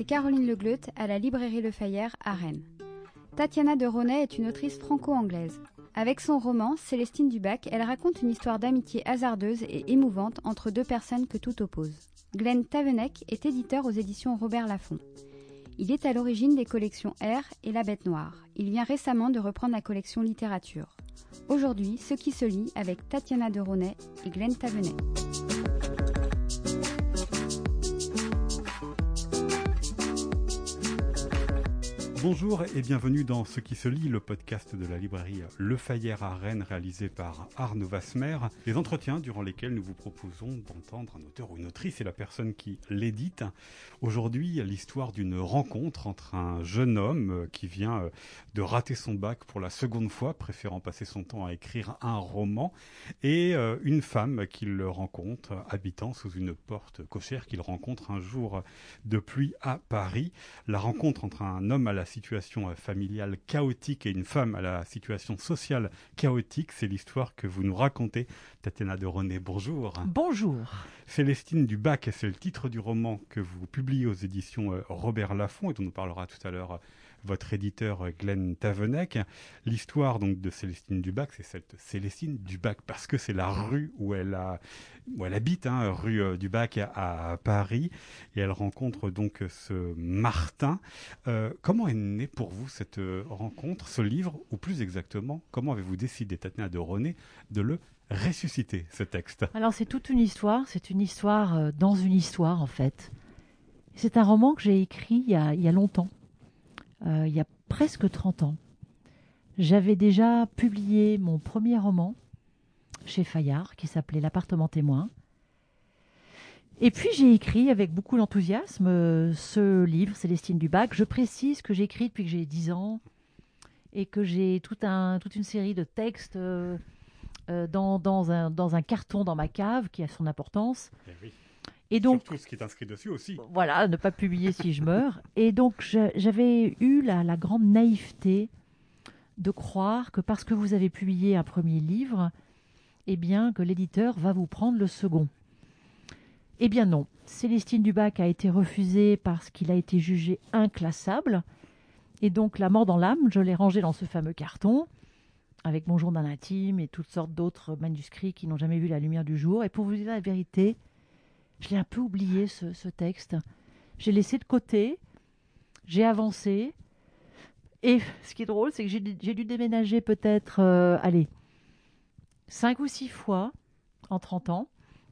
c'est Caroline Legleut à la librairie Le Fayère à Rennes. Tatiana de Ronet est une autrice franco-anglaise. Avec son roman Célestine Dubac, elle raconte une histoire d'amitié hasardeuse et émouvante entre deux personnes que tout oppose. Glenn Tavenec est éditeur aux éditions Robert Laffont. Il est à l'origine des collections R et La Bête Noire. Il vient récemment de reprendre la collection littérature. Aujourd'hui, ce qui se lit avec Tatiana de Ronet et Glenn Tavenec. Bonjour et bienvenue dans Ce qui se lit, le podcast de la librairie Le Fayère à Rennes réalisé par Arnaud Vasmer. Les entretiens durant lesquels nous vous proposons d'entendre un auteur ou une autrice et la personne qui l'édite. Aujourd'hui, l'histoire d'une rencontre entre un jeune homme qui vient euh, de rater son bac pour la seconde fois, préférant passer son temps à écrire un roman, et euh, une femme qu'il rencontre habitant sous une porte cochère qu'il rencontre un jour de pluie à Paris. La rencontre entre un homme à la situation euh, familiale chaotique et une femme à la situation sociale chaotique. C'est l'histoire que vous nous racontez. Tatiana de René, bonjour. Bonjour. Célestine Dubac, c'est le titre du roman que vous publiez aux éditions euh, Robert Laffont et dont on parlera tout à l'heure votre éditeur euh, Glenn Tavenec. L'histoire donc de Célestine Dubac, c'est cette Célestine Dubac parce que c'est la rue où elle habite, hein, rue euh, Dubac à, Paris, et elle rencontre donc ce Martin. Euh, comment est née pour vous cette rencontre, ce livre, ou plus exactement, comment avez-vous décidé, Tatiana de René, de le ressusciter, ce texte? Alors c'est toute une histoire, c'est une histoire dans une histoire en fait. C'est un roman que j'ai écrit il y a longtemps. Euh, il y a presque 30 ans. J'avais déjà publié mon premier roman chez Fayard qui s'appelait L'appartement témoin. Et puis j'ai écrit avec beaucoup d'enthousiasme euh, ce livre, Célestine Dubac. Je précise que j'ai écrit depuis que j'ai 10 ans et que j'ai toute une série de textes euh, dans, un, carton dans ma cave qui a son importance. Eh. Et donc, Surtout ce qui est inscrit dessus aussi. Voilà, ne pas publier si je meurs. Et donc, j'avais eu la, grande naïveté de croire que parce que vous avez publié un premier livre, eh bien, que l'éditeur va vous prendre le second. Eh bien non. Célestine Dubac a été refusée parce qu'il a été jugé inclassable. Et donc, la mort dans l'âme, je l'ai rangé dans ce fameux carton, avec mon journal intime et toutes sortes d'autres manuscrits qui n'ont jamais vu la lumière du jour. Et pour vous dire la vérité, je l'ai un peu oublié, ce, texte. J'ai laissé de côté, j'ai avancé. Et ce qui est drôle, c'est que j'ai dû déménager peut-être, euh, allez, cinq ou six fois en 30 ans.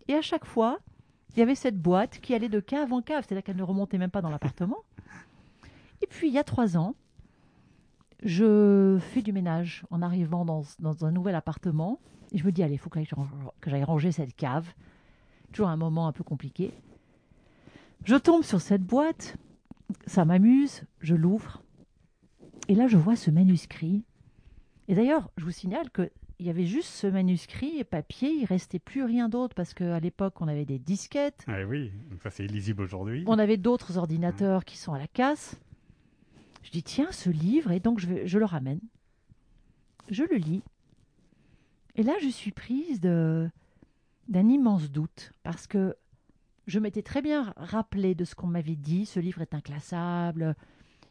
Et à chaque fois, il y avait cette boîte qui allait de cave en cave, c'est-à-dire qu'elle ne remontait même pas dans l'appartement. Et puis, il y a trois ans, je fais du ménage en arrivant dans, un nouvel appartement. Et je me dis, allez, il faut que j'aille ranger cette cave. Toujours un moment un peu compliqué. Je tombe sur cette boîte, ça m'amuse, je l'ouvre. Et là, je vois ce manuscrit. Et d'ailleurs, je vous signale qu'il y avait juste ce manuscrit et papier, il restait plus rien d'autre parce qu'à l'époque, on avait des disquettes. Ah oui, ça c'est illisible aujourd'hui. On avait d'autres ordinateurs qui sont à la casse. Je dis, tiens, ce livre, et donc je, je le ramène. Je le lis. Et là, je suis prise de, d'un immense doute parce que je m'étais très bien rappelé de ce qu'on m'avait dit. Ce livre est inclassable,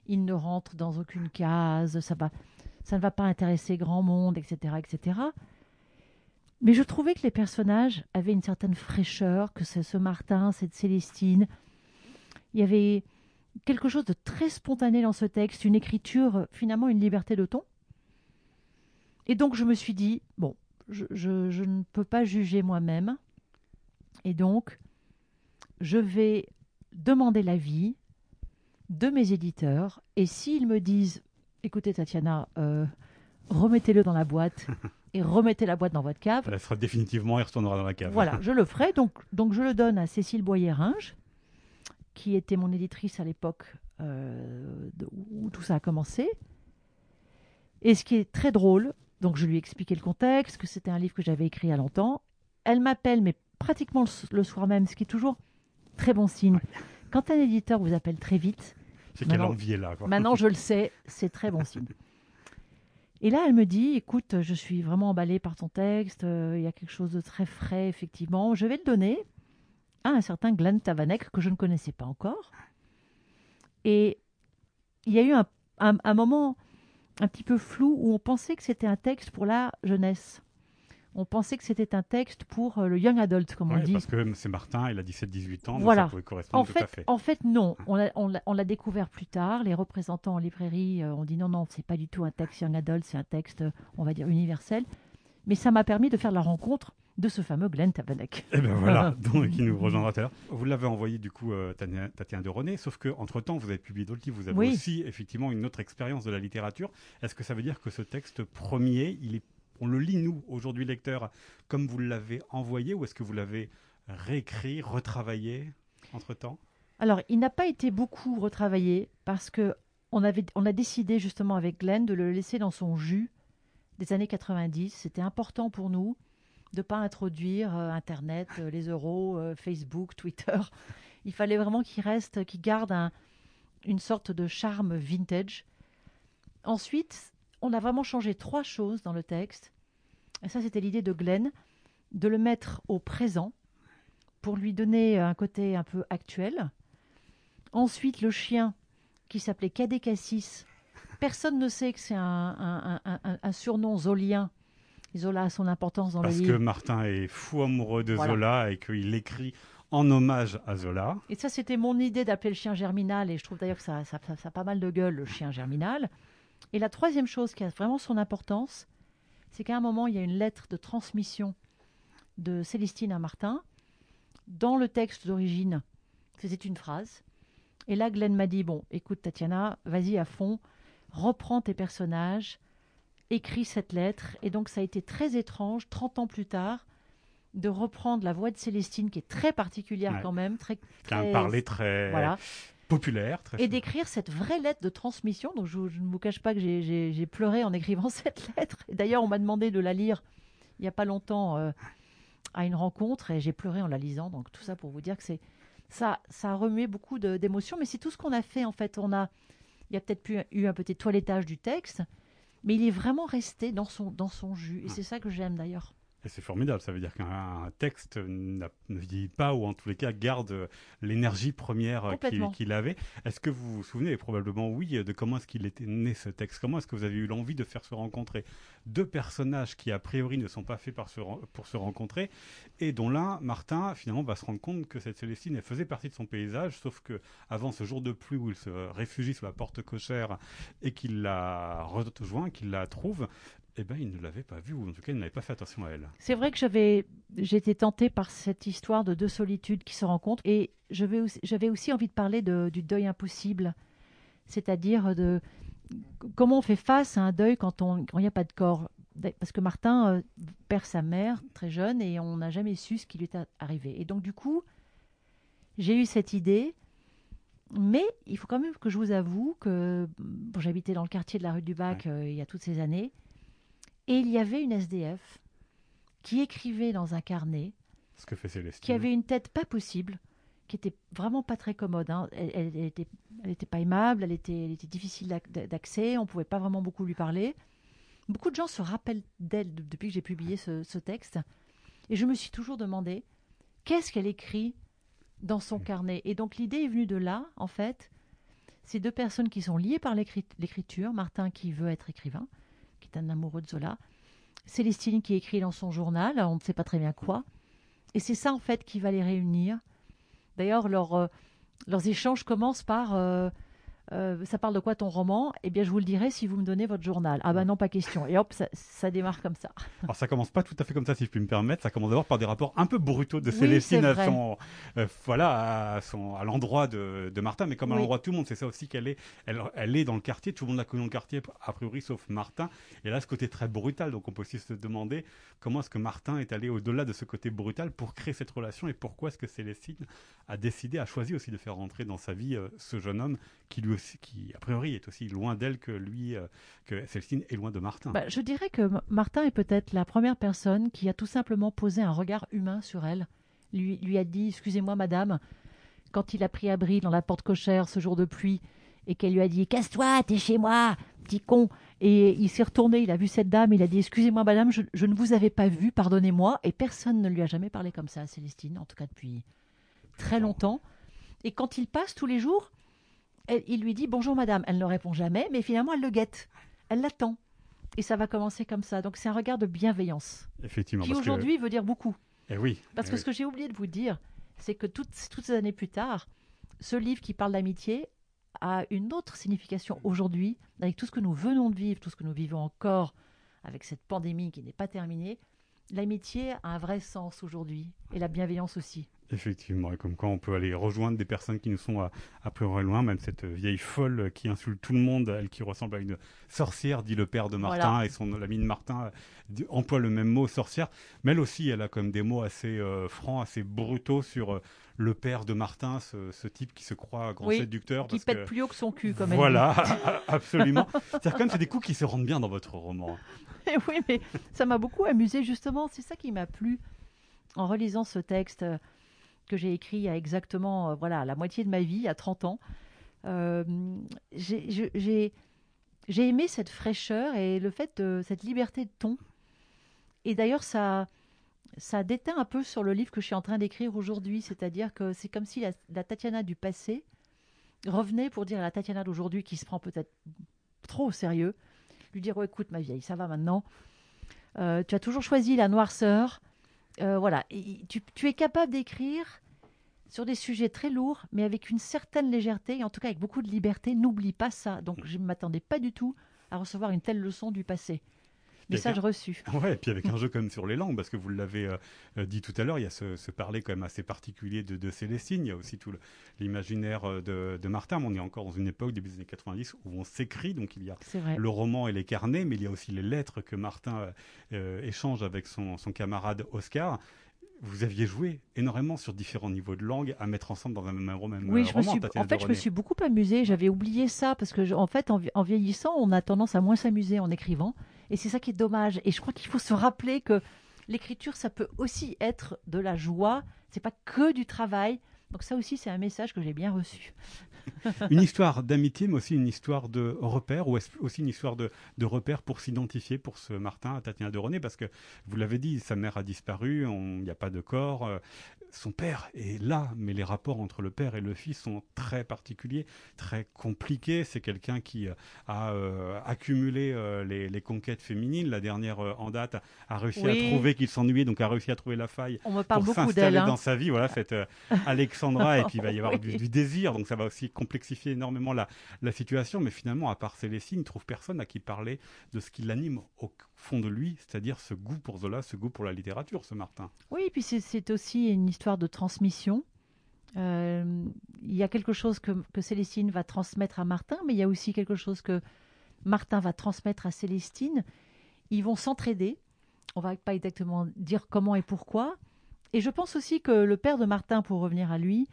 il ne rentre dans aucune case, ça, va, ça ne va pas intéresser grand monde, etc., etc. Mais je trouvais que les personnages avaient une certaine fraîcheur, que c'est ce Martin, cette Célestine. Il y avait quelque chose de très spontané dans ce texte, une écriture, finalement une liberté de ton. Et donc je me suis dit, bon, je, ne peux pas juger moi-même. Et donc, je vais demander l'avis de mes éditeurs. Et s'ils me disent, écoutez Tatiana, euh, remettez-le dans la boîte et remettez la boîte dans votre cave. Elle sera définitivement, elle retournera dans la cave. Voilà, je le ferai. Donc, donc je le donne à Cécile Boyer-Ringe, qui était mon éditrice à l'époque euh, où tout ça a commencé. Et ce qui est très drôle, donc je lui ai expliqué le contexte, que c'était un livre que j'avais écrit à longtemps. Elle m'appelle, mais pratiquement le, soir même, ce qui est toujours très bon signe. Quand un éditeur vous appelle très vite, c'est qu'elle envie est là. Maintenant, je le sais, c'est très bon signe. Et là, elle me dit, écoute, je suis vraiment emballée par ton texte, euh, il y a quelque chose de très frais, effectivement. Je vais le donner à un certain Glenn Tavanek que je ne connaissais pas encore. Et il y a eu un, un- un moment un petit peu flou où on pensait que c'était un texte pour la jeunesse. On pensait que c'était un texte pour euh, le young adult, comme on dit. parce que c'est Martin, il a 17-18 ans, donc Voilà. ça pouvait correspondre En tout fait, à fait. en fait, non. On l'a on l'a- on l'a découvert plus tard. Les représentants en librairie euh, ont dit non, non, c'est pas du tout un texte young adult, c'est un texte, euh, on va dire, universel. Mais ça m'a permis de faire la rencontre de ce fameux Glenn Tabanek. Et ben voilà, donc qui nous rejoindra tout à l'heure. Vous l'avez envoyé du coup euh, Tatiana de René, sauf que entre temps vous avez publié d'autres livres, vous avez Oui. aussi effectivement une autre expérience de la littérature. Est-ce que ça veut dire que ce texte premier, il est, on le lit nous aujourd'hui lecteurs comme vous l'avez envoyé, ou est-ce que vous l'avez réécrit, retravaillé entre temps Alors, il n'a pas été beaucoup retravaillé parce que on, avait, on a décidé justement avec Glenn de le laisser dans son jus des années 90. C'était important pour nous de pas introduire euh, Internet, euh, les euros, euh, Facebook, Twitter. Il fallait vraiment qu'il reste, qu'il garde un- une sorte de charme vintage. Ensuite, on a vraiment changé trois choses dans le texte. Et ça, c'était l'idée de Glenn, de le mettre au présent pour lui donner un côté un peu actuel. Ensuite, le chien qui s'appelait Cadet Cassis. Personne ne sait que c'est un- un surnom zolien. Zola a son importance dans Parce le que livre. Martin est fou amoureux de Voilà. Zola et qu'il écrit en hommage à Zola. Et ça, c'était mon idée d'appeler le chien germinal. Et je trouve d'ailleurs que ça, ça- ça- ça a pas mal de gueule, le chien germinal. Et la troisième chose qui a vraiment son importance, c'est qu'à un moment, il y a une lettre de transmission de Célestine à Martin. Dans le texte d'origine, c'était une phrase. Et là, Glenn m'a dit, bon, écoute Tatiana, vas-y à fond, reprends tes personnages, écris cette lettre. Et donc, ça a été très étrange, 30 ans plus tard, de reprendre la voix de Célestine, qui est très particulière Ouais. quand même, très, Qui a un très- parler très voilà, populaire. Très et d'écrire cette vraie lettre de transmission. Donc, je, je ne vous cache pas que j'ai- pleuré en écrivant cette lettre. Et D'ailleurs, on m'a demandé de la lire il n'y a pas longtemps euh, à une rencontre et j'ai pleuré en la lisant. Donc, tout ça pour vous dire que c'est ça, ça a remué beaucoup d'émotions. Mais c'est tout ce qu'on a fait en fait. On a, il y a peut-être eu un petit toilettage du texte, mais il est vraiment resté dans son dans son jus. Et c'est ça que j'aime d'ailleurs. Et c'est formidable, ça veut dire qu'un texte ne vieillit pas ou en tous les cas garde l'énergie première qu'il avait. Est-ce que vous vous souvenez, et probablement oui, de comment est-ce qu'il était né ce texte? Comment est-ce que vous avez eu l'envie de faire se rencontrer? Deux personnages qui a priori ne sont pas faits par se ren- pour se rencontrer et dont l'un, Martin, finalement va se rendre compte que cette Célestine, elle faisait partie de son paysage, sauf que avant ce jour de pluie où il se réfugie sous la porte cochère et qu'il la rejoint, qu'il la trouve, eh ben, il ne l'avait pas vue, ou en tout cas, il n'avait pas fait attention à elle. C'est vrai que j'avais, j'étais tentée par cette histoire de deux solitudes qui se rencontrent, et j'avais aussi, j'avais aussi envie de parler de- du deuil impossible, c'est-à-dire de comment on fait face à un deuil quand on- quand il n'y a pas de corps. Parce que Martin euh, perd sa mère très jeune et on n'a jamais su ce qui lui est arrivé. Et donc du coup, j'ai eu cette idée, mais il faut quand même que je vous avoue que bon, j'habitais dans le quartier de la rue du Bac euh, il y a toutes ces années, et il y avait une SDF qui écrivait dans un carnet, Ce que fait Célestine. qui avait une tête pas possible, qui était vraiment pas très commode. hein. Elle, elle, elle était, elle était pas aimable, elle était, elle était difficile d'ac- d'accès, on pouvait pas vraiment beaucoup lui parler. Beaucoup de gens se rappellent d'elle de- depuis que j'ai publié ce, ce texte, et je me suis toujours demandé qu'est-ce qu'elle écrit dans son carnet? Et donc l'idée est venue de là, en fait. Ces deux personnes qui sont liées par l'écrit- l'écriture, Martin qui veut être écrivain, un amoureux de Zola, Célestine qui écrit dans son journal, on ne sait pas très bien quoi. Et c'est ça, en fait, qui va les réunir. D'ailleurs, leur, euh, leurs échanges commencent par euh, euh, Ça parle de quoi ton roman? Eh bien, je vous le dirai si vous me donnez votre journal. Ah, ben non, pas question. Et hop, ça, ça démarre comme ça. Alors ça commence pas tout à fait comme ça, si je puis me permettre. Ça commence d'abord par des rapports un peu brutaux de Célestine à son, euh, voilà, à son, à l'endroit de, de Martin, mais comme à Oui. l'endroit de tout le monde, c'est ça aussi qu'elle est. Elle, elle est dans le quartier, tout le monde la connaît dans le quartier, a priori, sauf Martin. Et là, ce côté très brutal. Donc, on peut aussi se demander comment est-ce que Martin est allé au-delà de ce côté brutal pour créer cette relation et pourquoi est-ce que Célestine a décidé, a choisi aussi de faire rentrer dans sa vie euh, ce jeune homme qui lui aussi, qui a priori est aussi loin d'elle que lui, euh, que Célestine est loin de Martin. Bah, je dirais que Martin est peut-être la première personne qui a tout simplement posé un regard humain sur elle. Lui, lui a dit Excusez-moi, madame, quand il a pris abri dans la porte cochère ce jour de pluie et qu'elle lui a dit Casse-toi, t'es chez moi, petit con. Et il s'est retourné, il a vu cette dame, il a dit Excusez-moi, madame, je, je ne vous avais pas vu, pardonnez-moi. Et personne ne lui a jamais parlé comme ça à Célestine, en tout cas depuis très longtemps. Et quand il passe tous les jours, elle- il lui dit bonjour madame. Elle ne répond jamais, mais finalement elle le guette. Elle l'attend. Et ça va commencer comme ça. Donc c'est un regard de bienveillance Effectivement. qui que- aujourd'hui veut dire beaucoup. Eh oui. Parce eh que oui. ce que j'ai oublié de vous dire, c'est que toutes, toutes ces années plus tard, ce livre qui parle d'amitié a une autre signification aujourd'hui, avec tout ce que nous venons de vivre, tout ce que nous vivons encore avec cette pandémie qui n'est pas terminée. L'amitié a un vrai sens aujourd'hui, et la bienveillance aussi. Effectivement, et comme quoi on peut aller rejoindre des personnes qui nous sont à, à priori loin, même cette vieille folle qui insulte tout le monde, elle qui ressemble à une sorcière, dit le père de Martin, Voilà. et son l'ami de Martin euh, emploie le même mot, sorcière. Mais elle aussi, elle a quand même des mots assez euh, francs, assez brutaux sur euh, le père de Martin, ce, ce type qui se croit grand Oui, séducteur. Qui parce pète que- plus haut que son cul, comme elle Voilà, absolument. C'est-à-dire quand même, c'est des coups qui se rendent bien dans votre roman. oui, mais ça m'a beaucoup amusé, justement. C'est ça qui m'a plu en relisant ce texte euh, que j'ai écrit a exactement euh, voilà, la moitié de ma vie, à 30 ans. Euh, j'ai- aimé cette fraîcheur et le fait de cette liberté de ton. Et d'ailleurs, ça, ça déteint un peu sur le livre que je suis en train d'écrire aujourd'hui. C'est-à-dire que c'est comme si la, la Tatiana du passé revenait pour dire à la Tatiana d'aujourd'hui, qui se prend peut-être trop au sérieux, lui dire oh, écoute, ma vieille, ça va maintenant. Euh, tu as toujours choisi la noirceur. Euh, voilà. Et tu, tu es capable d'écrire sur des sujets très lourds, mais avec une certaine légèreté, et en tout cas avec beaucoup de liberté. N'oublie pas ça. Donc, je ne m'attendais pas du tout à recevoir une telle leçon du passé. Message reçu. Ouais, et puis avec un jeu quand même sur les langues, parce que vous l'avez euh, euh, dit tout à l'heure, il y a ce, ce parler quand même assez particulier de, de Célestine, il y a aussi tout l'imaginaire euh, de, de Martin, mais on est encore dans une époque, début des années 90, où on s'écrit, donc il y a le roman et les carnets, mais il y a aussi les lettres que Martin euh, échange avec son, son camarade Oscar. Vous aviez joué énormément sur différents niveaux de langue à mettre ensemble dans un même, même Oui, je me roman, suis, Tatiana en fait, je me suis beaucoup amusée. J'avais oublié ça parce que, je- en fait, en vieillissant, on a tendance à moins s'amuser en écrivant. Et c'est ça qui est dommage. Et je crois qu'il faut se rappeler que l'écriture, ça peut aussi être de la joie. C'est pas que du travail. Donc ça aussi, c'est un message que j'ai bien reçu. une histoire d'amitié, mais aussi une histoire de repère, ou aussi une histoire de, de repère pour s'identifier pour ce Martin, Tatiana de René, parce que vous l'avez dit, sa mère a disparu, il n'y a pas de corps, euh, son père est là, mais les rapports entre le père et le fils sont très particuliers, très compliqués. C'est quelqu'un qui euh, a euh, accumulé euh, les, les conquêtes féminines. La dernière euh, en date a, réussi Oui. à trouver qu'il s'ennuyait, donc a réussi à trouver la faille On me parle pour s'installer hein. dans sa vie. Voilà, cette Alexandra, et puis il va y avoir Oui. du, du désir, donc ça va aussi complexifier énormément la, la situation. Mais finalement, à part Célestine, il trouve personne à qui parler de ce qui l'anime au fond de lui, c'est-à-dire ce goût pour Zola, ce goût pour la littérature, ce Martin. Oui, et puis c'est- c'est aussi une histoire de transmission. Euh, il y a quelque chose que, que Célestine va transmettre à Martin, mais il y a aussi quelque chose que Martin va transmettre à Célestine. Ils vont s'entraider. On va pas exactement dire comment et pourquoi. Et je pense aussi que le père de Martin, pour revenir à lui,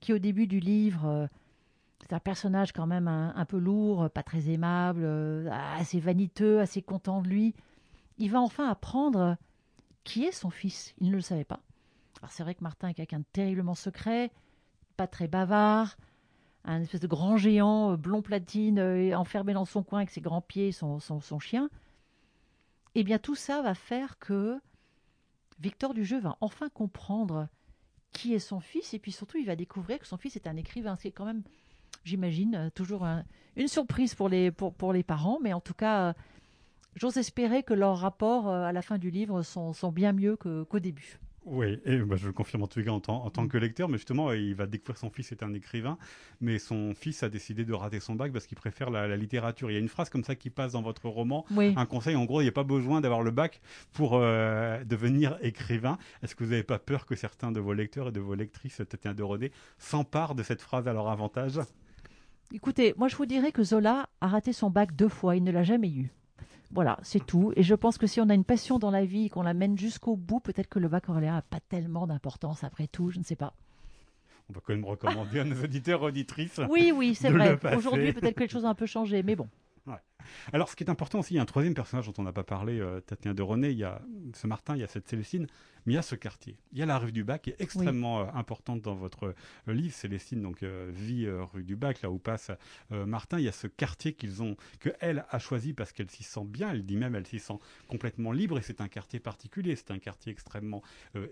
qui au début du livre, euh, c'est un personnage quand même un, peu lourd, pas très aimable, euh, assez vaniteux, assez content de lui, il va enfin apprendre qui est son fils. Il ne le savait pas. Alors c'est vrai que Martin est quelqu'un de terriblement secret, pas très bavard, un espèce de grand géant, euh, blond platine, euh, enfermé dans son coin avec ses grands pieds, son, son, chien. Eh bien tout ça va faire que Victor du jeu va enfin comprendre qui est son fils et puis surtout il va découvrir que son fils est un écrivain, ce qui est quand même, j'imagine, euh, toujours un- une surprise pour les, pour, pour les parents, mais en tout cas, euh, j'ose espérer que leurs rapports euh, à la fin du livre sont, sont bien mieux qu'au début. Oui, et bah, je le confirme en tout cas en tant, en tant que lecteur, mais justement, il va découvrir son fils est un écrivain, mais son fils a décidé de rater son bac parce qu'il préfère la, la littérature. Il y a une phrase comme ça qui passe dans votre roman, Oui. un conseil, en gros, il n'y a pas besoin d'avoir le bac pour euh, devenir écrivain. Est-ce que vous n'avez pas peur que certains de vos lecteurs et de vos lectrices, Tatiana de René, s'emparent de cette phrase à leur avantage? Écoutez, moi je vous dirais que Zola a raté son bac deux fois, il ne l'a jamais eu. Voilà, c'est tout. Et je pense que si on a une passion dans la vie et qu'on la mène jusqu'au bout, peut-être que le baccalauréat n'a pas tellement d'importance après tout, je ne sais pas. On va quand même recommander à nos auditeurs, auditrices. Oui, oui, c'est vrai. Aujourd'hui, peut-être que les choses ont un peu changé, mais bon. Alors, ce qui est important aussi, il y a un troisième personnage dont on n'a pas parlé, euh, Tatiana de René. Il y a ce Martin, il y a cette Célestine, mais il y a ce quartier. Il y a la rue du Bac qui est extrêmement euh, importante dans votre euh, livre. Célestine donc vit rue du Bac, là où passe Martin. Il y a ce quartier qu'ils ont, que elle a choisi parce qu'elle s'y sent bien. Elle dit même, elle s'y sent complètement libre. Et c'est un quartier particulier. C'est un quartier extrêmement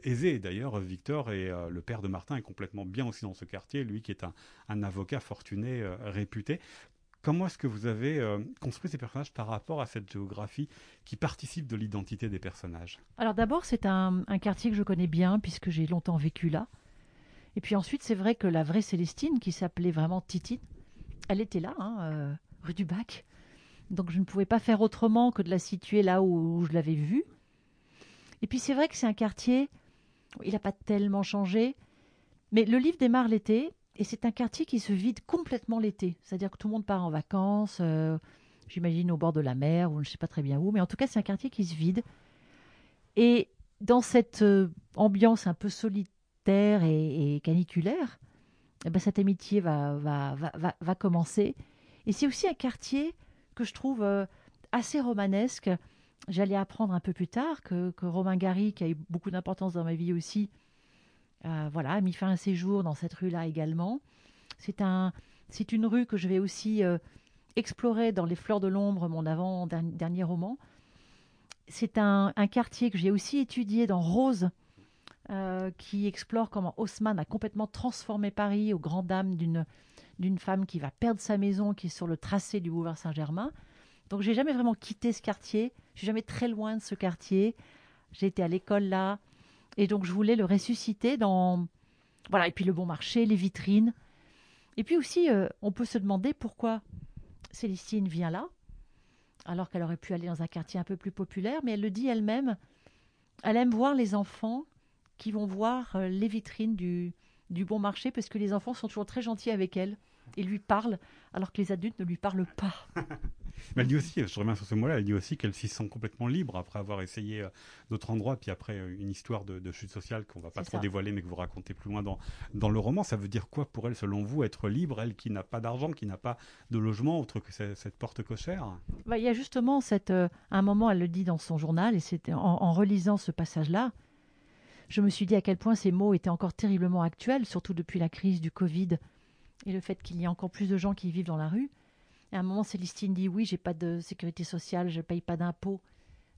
aisé. D'ailleurs, Victor et le père de Martin est complètement bien aussi dans ce quartier. Lui qui est un, un avocat fortuné réputé. Comment est-ce que vous avez euh, construit ces personnages par rapport à cette géographie qui participe de l'identité des personnages? Alors d'abord, c'est un, quartier que je connais bien puisque j'ai longtemps vécu là. Et puis ensuite, c'est vrai que la vraie Célestine, qui s'appelait vraiment Titine, elle était là, hein, euh, rue du Bac. Donc je ne pouvais pas faire autrement que de la situer là où, je l'avais vue. Et puis c'est vrai que c'est un quartier, il n'a pas tellement changé, mais le livre démarre l'été et c'est un quartier qui se vide complètement l'été. C'est-à-dire que tout le monde part en vacances, euh, j'imagine au bord de la mer, ou je ne sais pas très bien où, mais en tout cas, c'est un quartier qui se vide. Et dans cette euh, ambiance un peu solitaire et, caniculaire, eh ben, cette amitié va, commencer. Et c'est aussi un quartier que je trouve euh, assez romanesque. J'allais apprendre un peu plus tard que, que Romain Gary, qui a eu beaucoup d'importance dans ma vie aussi, voilà, a mis fin à un séjour dans cette rue-là également. C'est un, c'est une rue que je vais aussi euh, explorer dans Les Fleurs de l'ombre, mon avant-dernier roman. C'est un, quartier que j'ai aussi étudié dans Rose, euh, qui explore comment Haussmann a complètement transformé Paris aux grandes dames d'une, d'une femme qui va perdre sa maison, qui est sur le tracé du boulevard Saint-Germain. Donc j'ai jamais vraiment quitté ce quartier. Je suis jamais très loin de ce quartier. J'ai été à l'école là. Et donc, je voulais le ressusciter dans. Voilà, et puis le bon marché, les vitrines. Et puis aussi, euh, on peut se demander pourquoi Célestine vient là, alors qu'elle aurait pu aller dans un quartier un peu plus populaire, mais elle le dit elle-même. Elle aime voir les enfants qui vont voir euh, les vitrines du, du bon marché, parce que les enfants sont toujours très gentils avec elle et lui parlent, alors que les adultes ne lui parlent pas. Mais elle dit aussi, je reviens sur ce mot-là, elle dit aussi qu'elle s'y sent complètement libre après avoir essayé euh, d'autres endroits, puis après euh, une histoire de, chute sociale qu'on va pas trop dévoiler, mais que vous racontez plus loin dans, dans le roman. Ça veut dire quoi pour elle, selon vous, être libre, elle qui n'a pas d'argent, qui n'a pas de logement, autre que cette, porte cochère? Bah, Il y a justement cette, euh, un moment, elle le dit dans son journal, et c'était en, relisant ce passage-là, je me suis dit à quel point ces mots étaient encore terriblement actuels, surtout depuis la crise du Covid et le fait qu'il y ait encore plus de gens qui vivent dans la rue. Et à un moment, Célestine dit oui, j'ai pas de sécurité sociale, je paye pas d'impôts,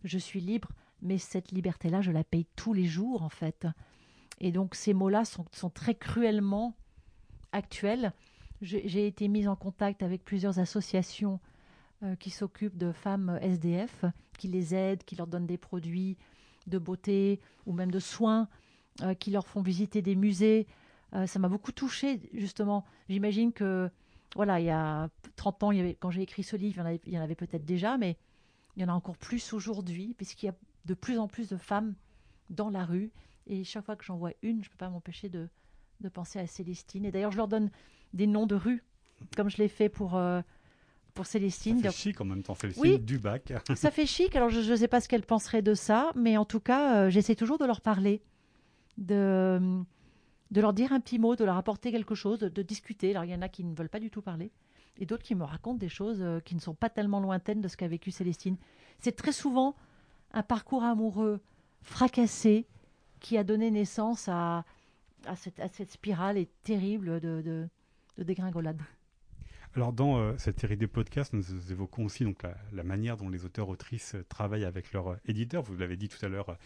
je suis libre, mais cette liberté-là, je la paye tous les jours en fait. Et donc ces mots-là sont, très cruellement actuels. J'ai été mise en contact avec plusieurs associations euh, qui s'occupent de femmes SDF, qui les aident, qui leur donnent des produits de beauté ou même de soins, euh, qui leur font visiter des musées. Euh, ça m'a beaucoup touchée, justement. J'imagine que voilà, il y a 30 ans, il y avait, quand j'ai écrit ce livre, il y en avait, peut-être déjà, mais il y en a encore plus aujourd'hui, puisqu'il y a de plus en plus de femmes dans la rue. Et chaque fois que j'en vois une, je ne peux pas m'empêcher de, de, penser à Célestine. Et d'ailleurs, je leur donne des noms de rues, comme je l'ai fait pour, euh, pour Célestine. Ça fait chic en même temps, Célestine, du bac. ça fait chic. Alors, je ne sais pas ce qu'elles penseraient de ça, mais en tout cas, euh, j'essaie toujours de leur parler. De de leur dire un petit mot, de leur apporter quelque chose, de, discuter. Alors il y en a qui ne veulent pas du tout parler, et d'autres qui me racontent des choses euh, qui ne sont pas tellement lointaines de ce qu'a vécu Célestine. C'est très souvent un parcours amoureux fracassé qui a donné naissance à, à, cette, spirale terrible de dégringolade. Alors dans euh, cette série des podcasts, nous évoquons aussi donc la, manière dont les auteurs-autrices euh, travaillent avec leur euh, éditeur. Vous l'avez dit tout à l'heure,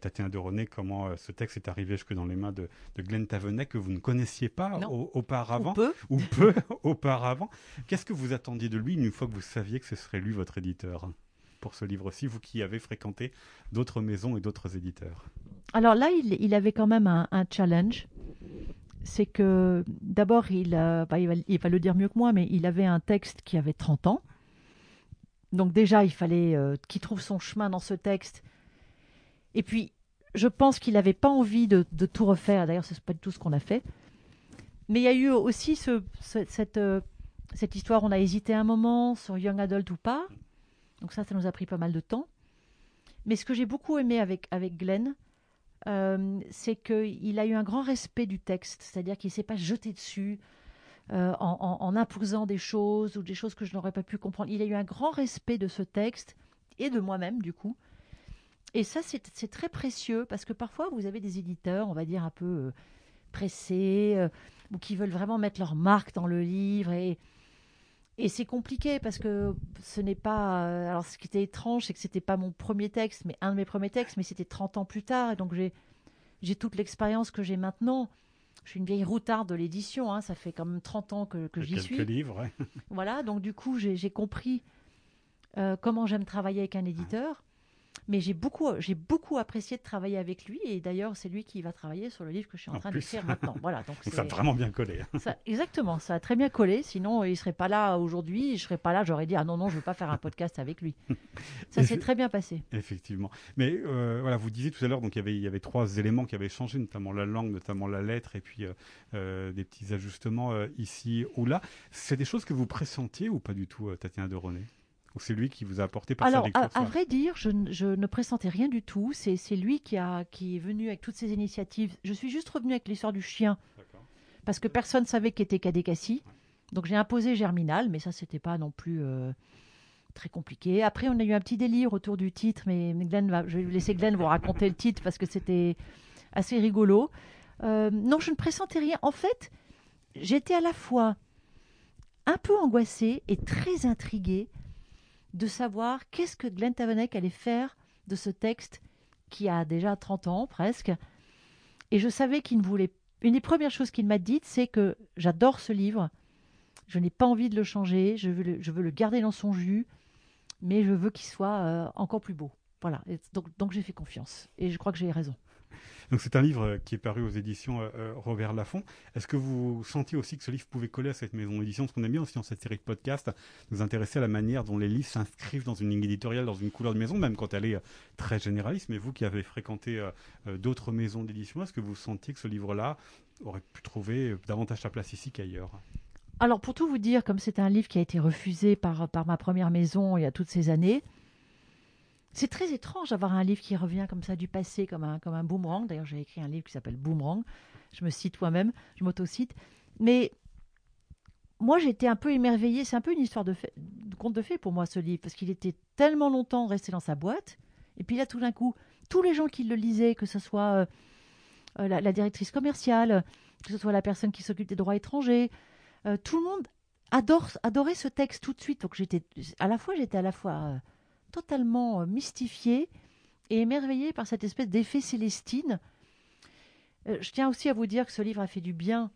Tatiana de René, comment ce texte est arrivé jusque dans les mains de, de Glenn Tavenet que vous ne connaissiez pas auparavant. Ou peu. Ou peu auparavant. Qu'est-ce que vous attendiez de lui une fois que vous saviez que ce serait lui votre éditeur pour ce livre-ci, vous qui avez fréquenté d'autres maisons et d'autres éditeurs? Alors là, il, avait quand même un challenge c'est que d'abord, il, bah, il, va, le dire mieux que moi, mais il avait un texte qui avait 30 ans. Donc déjà, il fallait euh, qu'il trouve son chemin dans ce texte. Et puis, je pense qu'il n'avait pas envie de, tout refaire. D'ailleurs, ce n'est pas du tout ce qu'on a fait. Mais il y a eu aussi ce, cette, euh, cette histoire, on a hésité un moment sur Young Adult ou pas. Donc ça, ça nous a pris pas mal de temps. Mais ce que j'ai beaucoup aimé avec, avec Glenn, euh, c'est qu'il a eu un grand respect du texte, c'est-à-dire qu'il ne s'est pas jeté dessus. euh, en, imposant des choses ou des choses que je n'aurais pas pu comprendre. Il a eu un grand respect de ce texte et de moi-même, du coup. Et ça, c'est très précieux parce que parfois, vous avez des éditeurs, on va dire, un peu euh, pressés ou qui veulent vraiment mettre leur marque dans le livre. Et, et c'est compliqué parce que ce n'est pas. alors, ce qui était étrange, c'est que c'était pas mon premier texte, mais un de mes premiers textes, mais c'était 30 ans plus tard. Et donc, j'ai toute l'expérience que j'ai maintenant. Je suis une vieille routarde de l'édition, hein, ça fait quand même 30 ans que, que j'y suis. Quelques livres, Voilà, donc du coup, j'ai compris euh, comment j'aime travailler avec un éditeur. Mais j'ai beaucoup, j'ai beaucoup apprécié de travailler avec lui et d'ailleurs c'est lui qui va travailler sur le livre que je suis en, train d'écrire maintenant. Voilà, donc, ça a vraiment bien collé. Ça, exactement, ça a très bien collé. Sinon il serait pas là aujourd'hui, je serais pas là, j'aurais dit ah non non je veux pas faire un podcast avec lui. Ça s'est très bien passé. Effectivement. Mais euh, voilà, vous disiez tout à l'heure donc il y avait il y avait trois éléments qui avaient changé, notamment la langue, notamment la lettre et puis euh, des petits ajustements ici ou là. C'est des choses que vous pressentiez ou pas du tout, Tatiana de René ou c'est lui qui vous a apporté par Alors, sa à, vrai dire, je, ne pressentais rien du tout. C'est lui qui, a, qui est venu avec toutes ces initiatives. Je suis juste revenu avec l'histoire du chien. Parce que personne ne savait qu'était Kadekassi. Donc j'ai imposé Germinal, mais ça, c'était pas non plus euh, très compliqué. Après, on a eu un petit délire autour du titre, mais Glenn va, je vais laisser Glenn vous raconter le titre parce que c'était assez rigolo. Euh, non, je ne pressentais rien. En fait, j'étais à la fois un peu angoissée et très intriguée de savoir qu'est-ce que Glenn Tavenek allait faire de ce texte qui a déjà 30 ans presque. Et je savais qu'il ne voulait. Une des premières choses qu'il m'a dites, c'est que j'adore ce livre, je n'ai pas envie de le changer, je veux le, je veux le garder dans son jus, mais je veux qu'il soit euh, encore plus beau. Voilà. donc, donc j'ai fait confiance. Et je crois que j'ai raison. Donc c'est un livre euh, qui est paru aux éditions euh, euh, Robert Laffont. Est-ce que vous sentiez aussi que ce livre pouvait coller à cette maison d'édition? Ce qu'on aime bien aussi dans cette série de podcasts, nous intéresser à la manière dont les livres s'inscrivent dans une ligne éditoriale, dans une couleur de maison, même quand elle est très généraliste. Mais vous qui avez fréquenté d'autres maisons d'édition, est-ce que vous sentiez que ce livre-là aurait pu trouver davantage sa place ici qu'ailleurs? Alors pour tout vous dire, comme c'est un livre qui a été refusé par, par ma première maison il y a toutes ces années, c'est très étrange d'avoir un livre qui revient comme ça du passé, comme un, comme un boomerang. D'ailleurs, j'ai écrit un livre qui s'appelle Boomerang. Je me cite moi-même, je m'auto-cite. Mais moi, j'étais un peu émerveillée. C'est un peu une histoire de, conte de fées pour moi, ce livre, parce qu'il était tellement longtemps resté dans sa boîte. Et puis là, tout d'un coup, tous les gens qui le lisaient, que ce soit euh, euh, la, directrice commerciale, que ce soit la personne qui s'occupe des droits étrangers, euh, tout le monde adorait ce texte tout de suite. Donc j'étais à la fois, j'étais à la fois totalement euh, mystifiée et émerveillée par cette espèce d'effet célestine. Euh, je tiens aussi à vous dire que ce livre a fait du bien,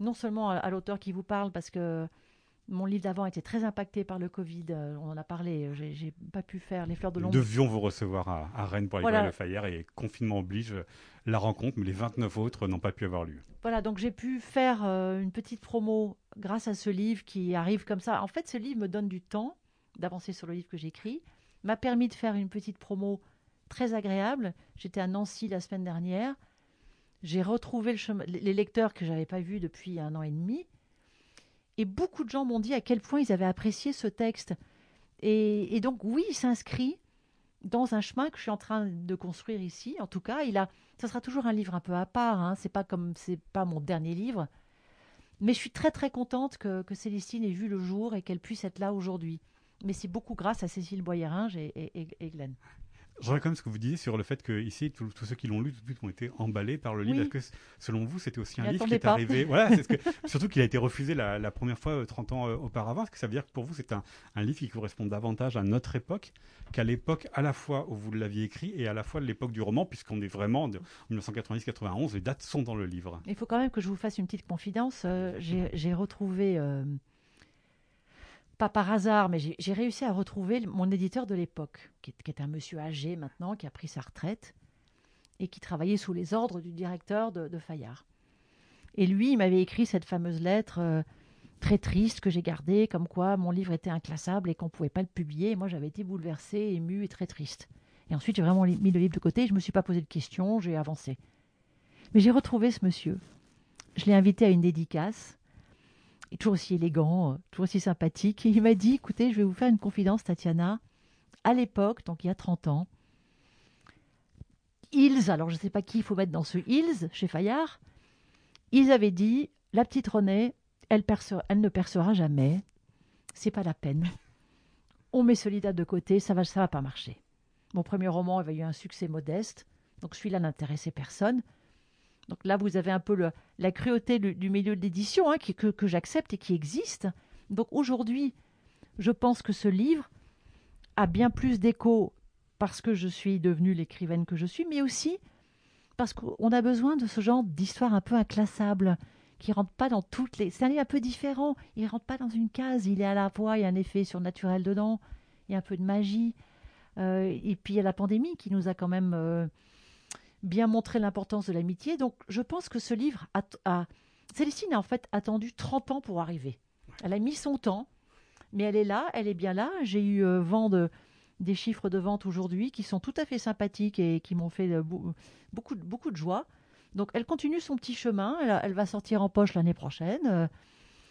non seulement à, l'auteur qui vous parle, parce que mon livre d'avant était très impacté par le Covid. Euh, on en a parlé. J'ai pas pu faire les fleurs de l'ombre. Nous devions vous recevoir à, Rennes pour aller voilà. le Fayère et confinement oblige la rencontre, mais les 29 autres n'ont pas pu avoir lieu. Voilà, donc j'ai pu faire une petite promo grâce à ce livre qui arrive comme ça. En fait, ce livre me donne du temps d'avancer sur le livre que j'écris m'a permis de faire une petite promo très agréable. J'étais à Nancy la semaine dernière. J'ai retrouvé le les lecteurs que j'avais pas vus depuis un an et demi. Et beaucoup de gens m'ont dit à quel point ils avaient apprécié ce texte. Et, donc, oui, il s'inscrit dans un chemin que je suis en train de construire ici. En tout cas, il a, ça sera toujours un livre un peu à part. Hein. C'est pas comme, c'est pas mon dernier livre. Mais je suis très très contente que, que Célestine ait vu le jour et qu'elle puisse être là aujourd'hui mais c'est beaucoup grâce à Cécile Boyeringe et, et, et Glenn. Je quand même ce que vous disiez sur le fait que ici tous ceux qui l'ont lu tout de suite ont été emballés par le livre. Est-ce que selon vous c'était aussi un livre qui est arrivé? Voilà, c'est ce que, surtout qu'il a été refusé la, première fois 30 euh, ans euh, auparavant. Est-ce que ça veut dire que pour vous c'est un, un, livre qui correspond davantage à notre époque qu'à l'époque à la fois où vous l'aviez écrit et à la fois l'époque du roman, puisqu'on est vraiment en 1990-91, les dates sont dans le livre? Il faut quand même que je vous fasse une petite confidence. Euh, j'ai retrouvé pas par hasard, mais j'ai réussi à retrouver mon éditeur de l'époque, qui, est un monsieur âgé maintenant, qui a pris sa retraite et qui travaillait sous les ordres du directeur de, Fayard. Et lui, il m'avait écrit cette fameuse lettre euh, très triste que j'ai gardée, comme quoi mon livre était inclassable et qu'on ne pouvait pas le publier. Et moi, j'avais été bouleversée, émue et très triste. Et ensuite, j'ai vraiment mis le livre de côté, je ne me suis pas posé de questions, j'ai avancé. Mais j'ai retrouvé ce monsieur. Je l'ai invité à une dédicace toujours aussi élégant, euh, toujours aussi sympathique. Il m'a dit, écoutez, je vais vous faire une confidence, Tatiana. À l'époque, donc il y a 30 ans, ils, alors je ne sais pas qui il faut mettre dans ce ils chez Fayard, ils avaient dit, la petite Renée elle, ne percera jamais. C'est pas la peine. On met Solida de côté, ça va, va pas marcher. Mon premier roman avait eu un succès modeste, donc celui-là n'intéressait personne. Donc là, vous avez un peu la cruauté du, milieu de l'édition hein, que, que j'accepte et qui existe. Donc aujourd'hui, je pense que ce livre a bien plus d'écho parce que je suis devenue l'écrivaine que je suis, mais aussi parce qu'on a besoin de ce genre d'histoire un peu inclassable, qui rentre pas dans toutes les. C'est un livre un peu différent. Il rentre pas dans une case. Il est à la fois, il y a un effet surnaturel dedans, il y a un peu de magie. Euh, et puis il y a la pandémie qui nous a quand même euh, bien montré l'importance de l'amitié. Donc je pense que ce livre a, Célestine a en fait attendu 30 ans pour arriver. Elle a mis son temps, mais elle est là, elle est bien là. J'ai eu euh, vent de, des chiffres de vente aujourd'hui qui sont tout à fait sympathiques et qui m'ont fait beaucoup, beaucoup de joie. Donc elle continue son petit chemin, elle, va sortir en poche l'année prochaine.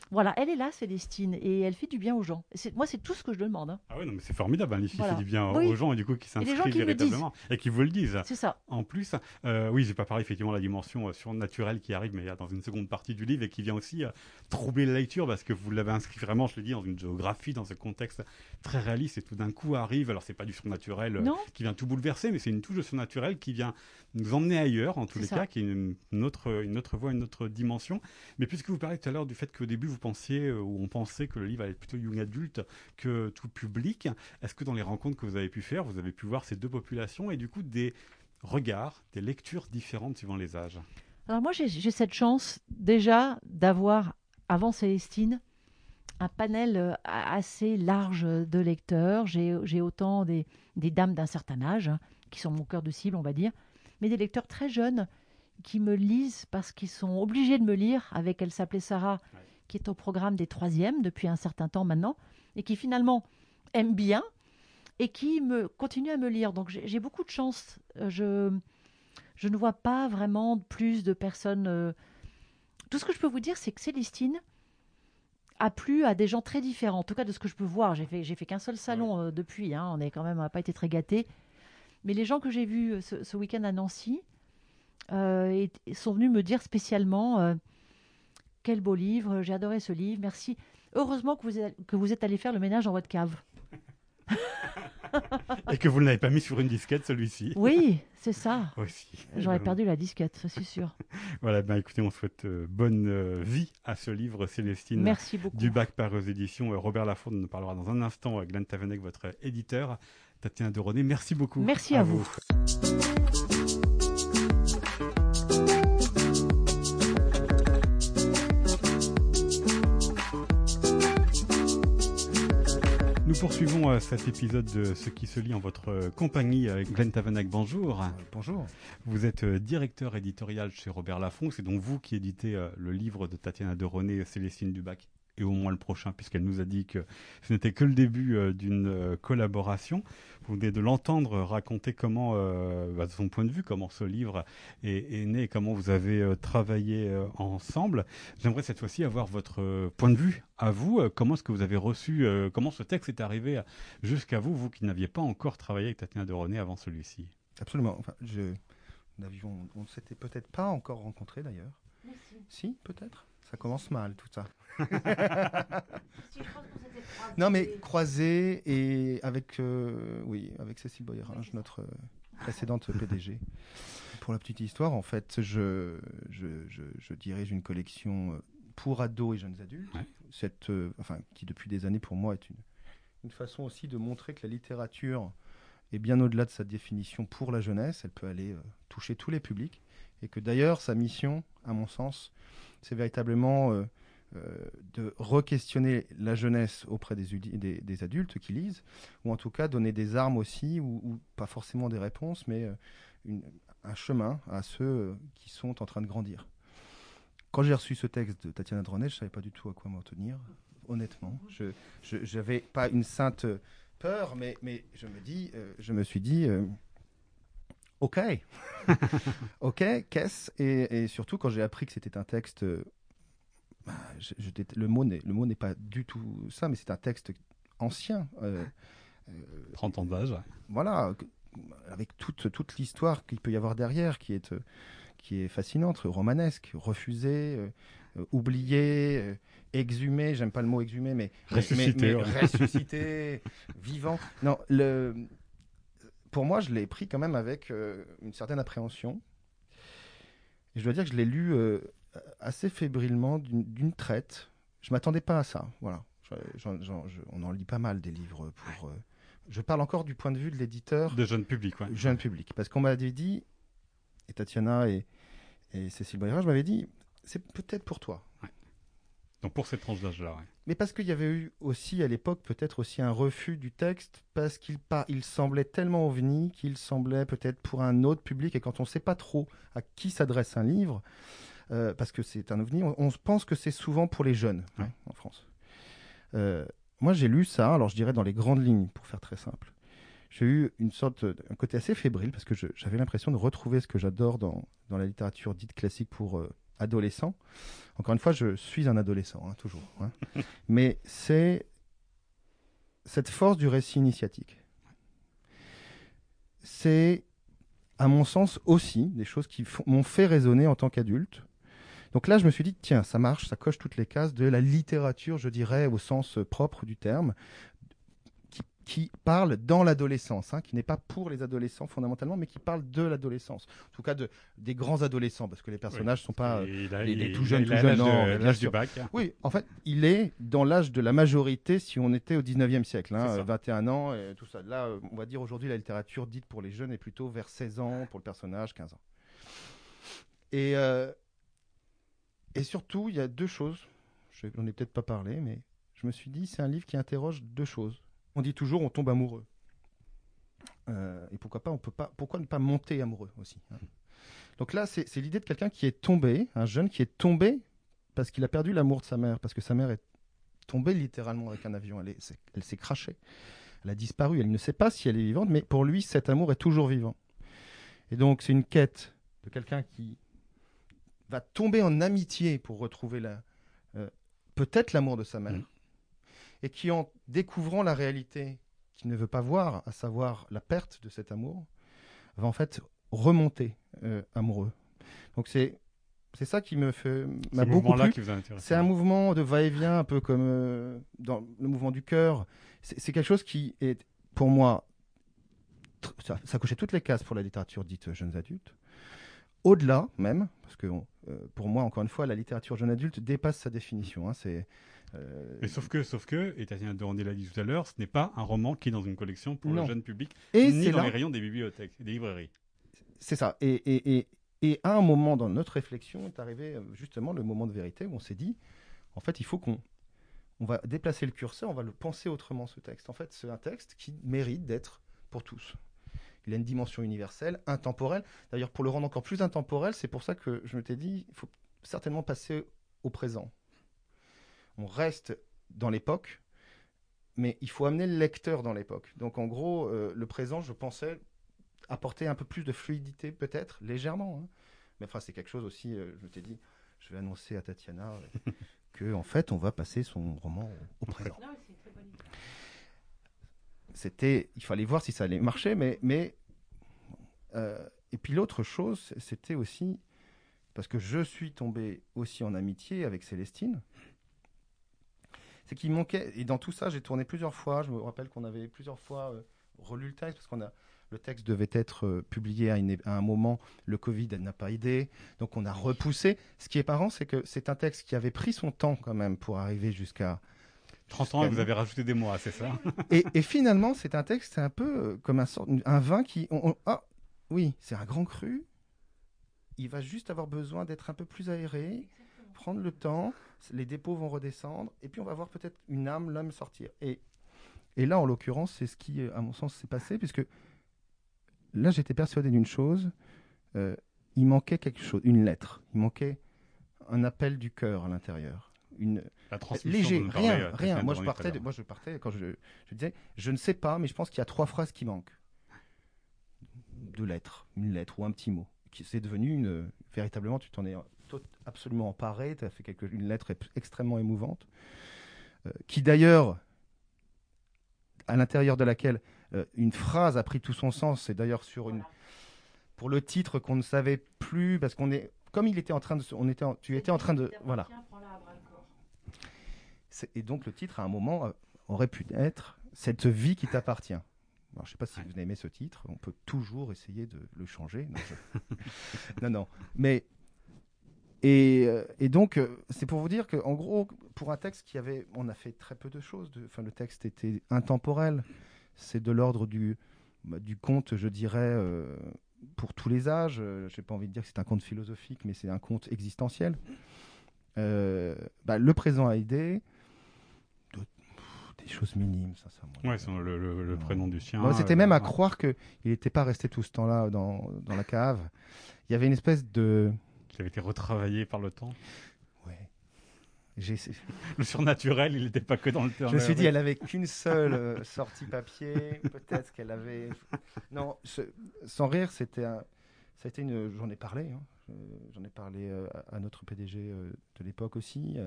Euh, voilà, elle est là, Célestine, et elle fait du bien aux gens. Moi, c'est tout ce que je demande. Hein. Ah oui, non, mais c'est formidable, hein, fait du bien aux gens et du coup qui s'inscrivent véritablement et qui vous le disent. C'est ça. En plus, euh, oui, j'ai pas parlé effectivement de la dimension euh, surnaturelle qui arrive, mais dans une seconde partie du livre et qui vient aussi euh, troubler la lecture parce que vous l'avez inscrit vraiment, je le dis, dans une géographie, dans un contexte très réaliste et tout d'un coup arrive. Alors c'est pas du surnaturel qui vient tout bouleverser, mais c'est une touche de surnaturel qui vient nous emmener ailleurs, en tous les cas, qui est une, autre, une autre voie, une autre dimension. Mais puisque vous parlez tout à l'heure du fait qu'au début vous pensiez on pensait que le livre allait être plutôt young adulte que tout public. Est-ce que dans les rencontres que vous avez pu faire, vous avez pu voir ces deux populations et du coup des regards, des lectures différentes suivant les âges? Alors moi j'ai cette chance déjà d'avoir, avant Célestine, un panel euh, assez large de lecteurs. J'ai autant des, dames d'un certain âge, hein, qui sont mon cœur de cible, on va dire, mais des lecteurs très jeunes qui me lisent parce qu'ils sont obligés de me lire. Avec Elle s'appelait Sarah, qui est au programme des troisièmes depuis un certain temps maintenant, et qui finalement aime bien et qui me continue à me lire. Donc j'ai beaucoup de chance. Euh, je, je ne vois pas vraiment plus de personnes. Euh, tout ce que je peux vous dire, c'est que Célestine a plu à des gens très différents. En tout cas, de ce que je peux voir. J'ai fait, j'ai fait qu'un seul salon euh, depuis. Hein. On est quand même, pas été très gâtés. Mais les gens que j'ai vus ce, week-end à Nancy sont venus me dire spécialement quel beau livre, j'ai adoré ce livre, merci. Heureusement que vous êtes, que vous êtes allé faire le ménage dans votre cave. Et que vous ne l'avez pas mis sur une disquette, celui-ci. Oui, c'est ça. J'aurais perdu la disquette, ça c'est sûr. voilà, ben écoutez, on souhaite euh, bonne euh, vie à ce livre, Célestine. Merci beaucoup. Du bac par aux éditions. Euh, Robert Lafonde nous parlera dans un instant. Glenn Tavenec, votre éditeur. Tatiana René, merci beaucoup. Merci à, vous. Nous poursuivons euh, cet épisode de Ce qui se lit en votre euh, compagnie. avec Glenn Tavenac, bonjour. Euh, bonjour. Vous êtes directeur éditorial chez Robert Laffont. C'est donc vous qui éditez le livre de Tatiana de René, Célestine Dubac et au moins le prochain, puisqu'elle nous a dit que ce n'était que le début euh, d'une euh, collaboration. Vous venez de l'entendre raconter comment, euh, bah, de son point de vue, comment ce livre est, né et comment vous avez travaillé ensemble. J'aimerais cette fois-ci avoir votre point de vue à vous. comment est-ce que vous avez reçu, comment ce texte est arrivé jusqu'à vous, vous qui n'aviez pas encore travaillé avec Tatiana de René avant celui-ci? Absolument. Enfin, je, on ne s'était peut-être pas encore rencontrés d'ailleurs. Si, peut-être. Ça commence mal tout ça. non mais croisé et avec euh, oui avec Cécile Boyerange, notre euh, précédente PDG. Pour la petite histoire, en fait, je, je, je, dirige une collection euh, pour ados et jeunes adultes, cette, enfin, qui depuis des années pour moi est une, une façon aussi de montrer que la littérature est bien au-delà de sa définition pour la jeunesse, elle peut aller toucher tous les publics, et que d'ailleurs sa mission, à mon sens, c'est véritablement euh, euh, de re-questionner la jeunesse auprès des, adultes qui lisent, ou en tout cas donner des armes aussi, ou, pas forcément des réponses, mais euh, un chemin à ceux qui sont en train de grandir. Quand j'ai reçu ce texte de Tatiana Dronet, je ne savais pas du tout à quoi m'en tenir, honnêtement. Je n'avais pas une sainte peur, mais, je me suis dit, ok, ok, qu'est-ce? Et, et, surtout quand j'ai appris que c'était un texte, euh, bah, le mot n'est le mot n'est pas du tout ça, mais c'est un texte ancien. Euh, 30 euh, ans d'âge. Voilà, avec toute toute l'histoire qu'il peut y avoir derrière, qui est euh, qui est fascinante, romanesque, refusée, euh, oublié, euh, exhumé, j'aime pas le mot exhumé, mais ressuscité, mais, mais, ressuscité vivant. Non, le, pour moi, je l'ai pris quand même avec euh, une certaine appréhension. Et je dois dire que je l'ai lu euh, assez fébrilement, d'une traite. Je m'attendais pas à ça. Voilà. Je- on en lit pas mal des livres pour. euh, je parle encore du point de vue de l'éditeur De jeune public, ouais. jeune public. Parce qu'on m'avait dit, et Tatiana et, et Cécile Boyera, je m'avais dit, c'est peut-être pour toi. Donc pour cette tranche d'âge-là, ouais. Mais parce qu'il y avait eu aussi à l'époque peut-être aussi un refus du texte, parce qu'il il semblait tellement ovni qu'il semblait peut-être pour un autre public, et quand on ne sait pas trop à qui s'adresse un livre, euh, parce que c'est un ovni, on, on pense que c'est souvent pour les jeunes hein, en France. Euh, moi j'ai lu ça, alors je dirais dans les grandes lignes, pour faire très simple. J'ai eu une sorte, un côté assez fébrile, parce que j'avais l'impression de retrouver ce que j'adore dans, dans la littérature dite classique pour euh, adolescents. Encore une fois, je suis un adolescent, hein, toujours. hein. Mais c'est cette force du récit initiatique. C'est, à mon sens, aussi des choses qui m'ont fait résonner en tant qu'adulte. Donc là, je me suis dit, tiens, ça marche, ça coche toutes les cases de la littérature, je dirais, au sens propre du terme, qui, parle dans l'adolescence, hein, qui n'est pas pour les adolescents fondamentalement, mais qui parle de l'adolescence. En tout cas, de, des grands adolescents, parce que les personnages ne sont pas... euh, il a- les- il- les tout jeunes, tout jeunes, L'âge du sûr. bac. Oui, en fait, il est dans l'âge de la majorité si on était au 19e siècle, hein, C'est ça. euh, 21 ans et tout ça. Là, euh, on va dire aujourd'hui, la littérature dite pour les jeunes est plutôt vers 16 ans, pour le personnage, 15 ans. Et, euh, et surtout, il y a deux choses, je n'en ai peut-être pas parlé, mais je me suis dit, c'est un livre qui interroge deux choses. On dit toujours, on tombe amoureux. Euh, et pourquoi pas, on peut pas, pourquoi ne pas monter amoureux aussi hein. Donc là, c'est l'idée de quelqu'un qui est tombé, un jeune qui est tombé parce qu'il a perdu l'amour de sa mère, parce que sa mère est tombée littéralement avec un avion. Elle s'est crachée. Elle a disparu. Elle ne sait pas si elle est vivante, mais pour lui, cet amour est toujours vivant. Et donc, c'est une quête de quelqu'un qui va tomber en amitié pour retrouver euh, peut-être l'amour de sa mère. Et qui, en découvrant la réalité qu'il ne veut pas voir, à savoir la perte de cet amour, va en fait remonter euh, amoureux. Donc c'est c'est ça qui me fait m'a beaucoup plu. C'est un mouvement de va-et-vient, un peu comme euh, dans le mouvement du cœur. C'est quelque chose qui est, pour moi, ça, ça cochait toutes les cases pour la littérature dite jeunes adultes. Au-delà même, parce que on- pour moi, encore une fois, la littérature jeune adulte dépasse sa définition. hein. c'est euh, Mais sauf que, sauf que, et Tatiana Dorandé l'a dit tout à l'heure, ce n'est pas un roman qui est dans une collection pour Non. le jeune public, et ni dans là, les rayons des bibliothèques, des librairies. c'est ça. Et, et, et, et à un moment dans notre réflexion est arrivé euh, justement le moment de vérité où on s'est dit, en fait, il faut qu'on on va déplacer le curseur, on va le penser autrement ce texte. En fait, c'est un texte qui mérite d'être pour tous. Il a une dimension universelle, intemporelle. D'ailleurs, pour le rendre encore plus intemporel, c'est pour ça que je m'étais dit, il faut certainement passer au présent. On reste dans l'époque, mais il faut amener le lecteur dans l'époque. Donc, en gros, euh, le présent, je pensais apporter un peu plus de fluidité, peut-être, légèrement. hein. Mais enfin, c'est quelque chose aussi, euh, je m'étais dit, je vais annoncer à Tatiana euh, que, en fait, on va passer son roman au, au présent. C'était, il fallait voir si ça allait marcher, mais, mais euh, et puis l'autre chose, c'était aussi parce que je suis tombé aussi en amitié avec Célestine. C'est qu'il manquait, et dans tout ça, j'ai tourné plusieurs fois. Je me rappelle qu'on avait plusieurs fois euh, relu le texte parce qu'on a le texte devait être euh, publié à, un moment, le Covid n'a pas aidé, donc on a repoussé. Ce qui est marrant, c'est que c'est un texte qui avait pris son temps quand même pour arriver jusqu'à 30 ans et vous avez rajouté des mois, c'est ça et, et finalement, c'est un texte, c'est un peu euh, comme un, sort- un vin qui. on- on- ah, oui, c'est un grand cru. Il va juste avoir besoin d'être un peu plus aéré, prendre le temps. Les dépôts vont redescendre, et puis on va voir peut-être une âme, l'âme sortir. Et, et là, en l'occurrence, c'est ce qui, euh, à mon sens, s'est passé, puisque là, j'étais persuadé d'une chose. euh, il manquait quelque chose, une lettre. Il manquait un appel du cœur à l'intérieur. Une, léger, rien, rien. Moi je partais, de- moi je partais quand je, je disais, je ne sais pas, mais je pense qu'il y a trois phrases qui manquent. Deux lettres, une lettre ou un petit mot. Qui c'est devenu une, véritablement, tu t'en es absolument emparé. Tu as fait quelque, une lettre ex- extrêmement émouvante, euh, qui d'ailleurs, à l'intérieur de laquelle euh, une phrase a pris tout son sens. C'est d'ailleurs sur une, pour le titre qu'on ne savait plus parce qu'on est, comme il était en train de, on était, en- tu étais en train de, voilà. Et donc le titre, à un moment, euh, aurait pu être Cette vie qui t'appartient. Je ne sais pas si vous aimez ce titre, on peut toujours essayer de le changer. Non, je- non. Mais. Et, euh, et donc, euh, c'est pour vous dire que, en gros, pour un texte qui avait. On a fait très peu de choses. Enfin, le texte était intemporel. C'est de l'ordre du, bah, du conte, je dirais, pour tous les âges. Euh, J'ai pas envie de dire que c'est un conte philosophique, mais c'est un conte existentiel. Bah, le présent a aidé. Des choses minimes, moi, Ouais, c'est le, le- le prénom du chien. C'était euh, même à ouais. croire qu'il n'était pas resté tout ce temps-là dans, dans la cave. Il y avait une espèce de. Qui avait été retravaillé par le temps. Ouais. Le surnaturel, il n'était pas que dans le Je me suis dit, elle avait qu'une seule euh, sortie papier. Peut-être qu'elle avait. Non, ce- sans rire, c'était un. Ça a été une. J'en ai parlé. hein. Euh, J'en ai parlé euh, à notre PDG euh, de l'époque aussi.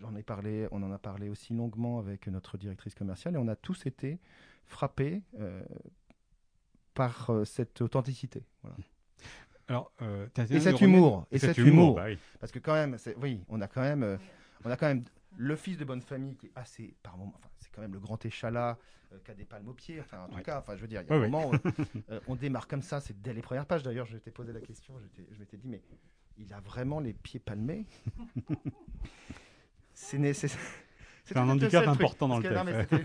J'en ai parlé. On en a parlé aussi longuement avec notre directrice commerciale et on a tous été frappés euh, par euh, cette authenticité. Voilà. Alors, euh, Et cet humour, et cet humour. bah oui. Parce que quand même, oui, on a quand même, on a quand même le fils de bonne famille qui est assez, par moment, enfin, c'est quand même le grand échalas euh, qui a des palmes aux pieds. Enfin, en tout Ouais. cas, enfin, je veux dire, il y a Ouais, un moment, où, euh, on démarre comme ça, c'est dès les premières pages. D'ailleurs, je t'ai posé la question, je m'étais dit, mais il a vraiment les pieds palmés? c'est nécessaire. C'est un handicap important dans le texte.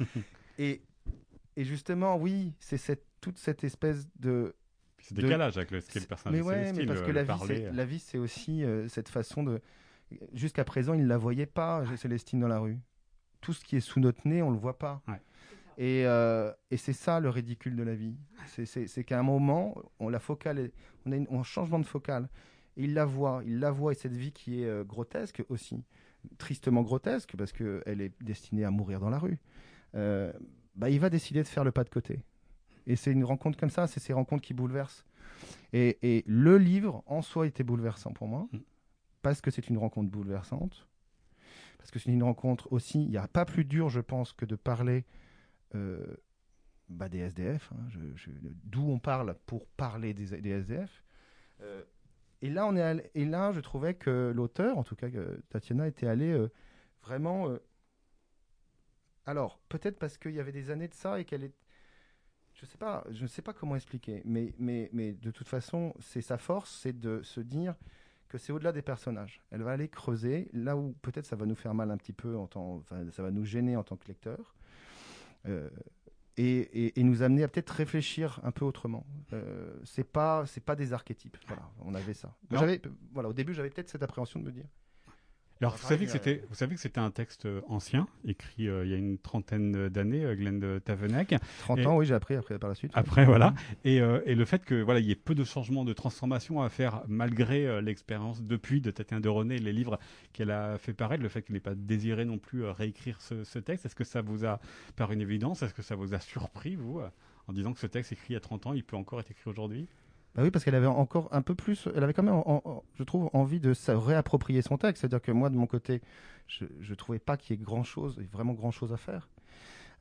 Et, et justement, oui, c'est cette, toute cette espèce de, c'est de- décalage avec le, ce qu'est le personnage mais ouais, parce que le la vie, parler. c'est, la vie, c'est aussi euh, cette façon de. Jusqu'à présent, il ne la voyait pas, Célestine, dans la rue. Tout ce qui est sous notre nez, on ne le voit pas. Ouais. Et, euh, et c'est ça le ridicule de la vie. C'est, qu'à un moment, on, la focale on a une- un changement de focale. Et il la voit, il la voit, et cette vie qui est euh, grotesque aussi, tristement grotesque, parce qu'elle est destinée à mourir dans la rue, euh, bah, il va décider de faire le pas de côté. Et c'est une rencontre comme ça, c'est ces rencontres qui bouleversent. Et, et le livre, en soi, était bouleversant pour moi, Mm. parce que c'est une rencontre bouleversante, parce que c'est une rencontre aussi, il n'y a pas plus dur, je pense, que de parler euh, bah, des SDF, hein, d'où on parle pour parler des, des SDF. Euh, et, là, on est et là, je trouvais que l'auteur, en tout cas que Tatiana, était allée euh, vraiment... euh, alors, peut-être parce qu'il y avait des années de ça et qu'elle est... Je sais pas, je ne sais pas comment expliquer, mais, mais, mais de toute façon, c'est sa force, c'est de se dire que c'est au-delà des personnages. Elle va aller creuser là où peut-être ça va nous faire mal un petit peu, en tant, enfin, ça va nous gêner en tant que lecteur, euh, et, et- et nous amener à peut-être réfléchir un peu autrement. Euh, c'est pas, c'est pas des archétypes. Voilà, on avait ça. J'avais, voilà, au début, j'avais peut-être cette appréhension de me dire. Alors, vous savez, que c'était, vous savez que c'était un texte euh, ancien, écrit euh, il y a une trentaine d'années, euh, Glenn de Taveneck. 30 Et- ans, oui, j'ai appris après par la suite. Après, voilà. Et, euh, et le fait que voilà, il y ait peu de changements, de transformations à faire, malgré euh, l'expérience depuis de Tatiana de René, les livres qu'elle a fait paraître, le fait qu'elle n'ait pas désiré non plus réécrire ce, ce texte, est-ce que ça vous a, par une évidence, est-ce que ça vous a surpris, vous, en disant que ce texte écrit il y a 30 ans, il peut encore être écrit aujourd'hui? Bah oui, parce qu'elle avait encore un peu plus, elle avait quand même, en- en- je trouve, envie de se réapproprier son texte. C'est-à-dire que moi, de mon côté, je, je trouvais pas qu'il y ait grand-chose, vraiment grand-chose à faire.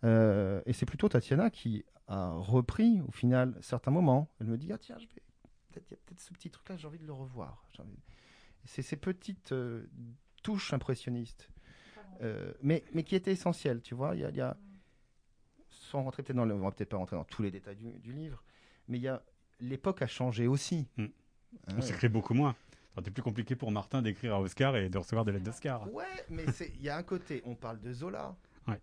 Euh, et c'est plutôt Tatiana qui a repris, au final, certains moments. Elle me dit, ah tiens, je vais, peut-être, il y a peut-être ce petit truc-là, j'ai envie de le revoir. Envie- C'est ces petites euh, touches impressionnistes, euh, mais, mais qui étaient essentielles, tu vois. Il y a, y a- sans rentrer peut-être dans le, on va peut-être pas rentrer dans tous les détails du, du livre, mais il y a, l'époque a changé aussi. Mm. Hein, On s'écrit beaucoup moins. C'était plus compliqué pour Martin d'écrire à Oscar et de recevoir des lettres d'Oscar. Ouais, mais il y a un côté, on parle de Zola. Ouais.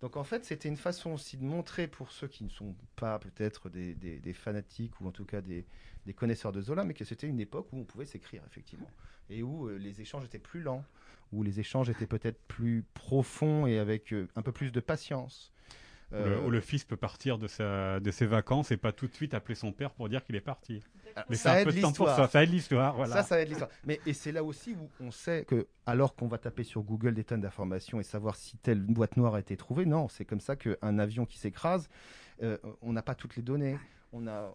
Donc en fait, c'était une façon aussi de montrer pour ceux qui ne sont pas peut-être des, des- des fanatiques ou en tout cas des, des connaisseurs de Zola, mais que c'était une époque où on pouvait s'écrire effectivement et où euh, les échanges étaient plus lents, où les échanges étaient peut-être plus profonds et avec euh, un peu plus de patience. Où le, Euh, où le fils peut partir de, sa, de ses vacances et pas tout de suite appeler son père pour dire qu'il est parti. alors, Mais c'est ça aide l'histoire. ça. Ça aide l'histoire. Voilà. Ça, ça aide l'histoire. Mais et c'est là aussi où on sait que, alors qu'on va taper sur Google des tonnes d'informations et savoir si telle boîte noire a été trouvée, non, c'est comme ça qu'un avion qui s'écrase, euh, on n'a pas toutes les données. On a,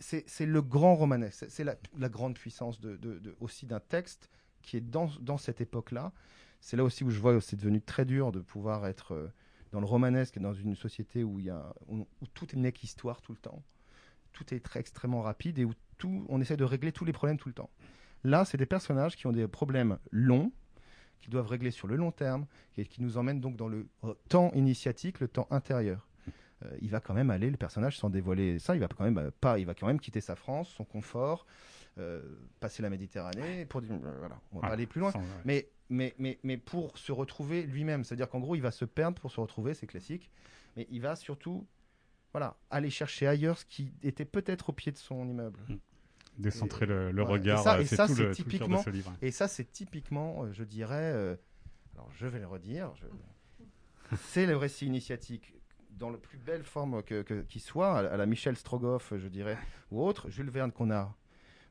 c'est c'est le grand romanesque. C'est- C'est la, la grande puissance de, de- de- aussi d'un texte qui est dans, dans cette époque-là. C'est là aussi où je vois que c'est devenu très dur de pouvoir être euh, dans le romanesque dans une société où, il y a, où, où tout n'est qu'histoire tout le temps. Tout est très extrêmement rapide et où tout, on essaie de régler tous les problèmes tout le temps. Là, c'est des personnages qui ont des problèmes longs, qu'ils doivent régler sur le long terme, et qui nous emmène donc dans le temps initiatique, le temps intérieur. Euh, il va quand même aller, le personnage, sans dévoiler ça, il va quand même euh, pas, il va quand même quitter sa France, son confort, euh, passer la Méditerranée, pour dire, euh, voilà, on va pas aller plus loin. sans- ouais. Mais, mais, mais, mais pour se retrouver lui-même, c'est-à-dire qu'en gros, il va se perdre pour se retrouver, c'est classique, mais il va surtout voilà, aller chercher ailleurs ce qui était peut-être au pied de son immeuble. Décentrer Et- le, le voilà. regard, Et ça- et c'est tout, le, tout le cœur de typiquement- ce livre. Et ça, c'est typiquement, euh, je dirais, euh, alors je vais le redire, je- c'est le récit initiatique dans la plus belle forme que, que- qui soit, à, à la Michel Strogoff, je dirais, ou autre, Jules Verne qu'on a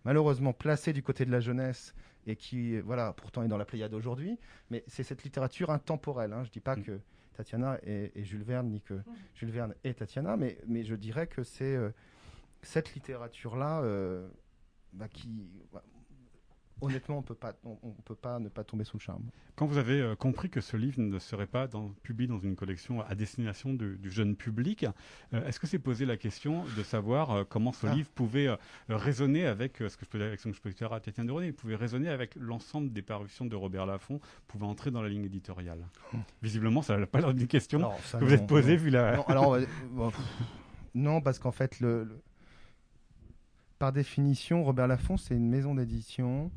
malheureusement placé du côté de la jeunesse et qui, voilà, pourtant est dans la Pléiade aujourd'hui, mais c'est cette littérature intemporelle. Hein. Je dis pas Mm. que Tatiana est, est Jules Verne, ni que Jules Verne est Tatiana, mais, mais je dirais que c'est euh, cette littérature-là euh, bah, qui... bah, honnêtement, on peut pas, on, on peut pas ne pas tomber sous le charme. Quand vous avez euh, compris que ce livre ne serait pas dans, publié dans une collection à destination du, du jeune public, euh, est-ce que c'est posé la question de savoir euh, comment ce Ah. livre pouvait résonner avec ce que je peux avec ce que je peux dire à Tatiana il pouvait résonner avec l'ensemble des parutions de Robert Laffont, pouvait entrer dans la ligne éditoriale. Visiblement, ça n'a pas l'air d'une question ça, que vous non, êtes posée vu la. Non, alors, bon, pff, non, parce qu'en fait, le, le- par définition, Robert Laffont, c'est une maison d'édition.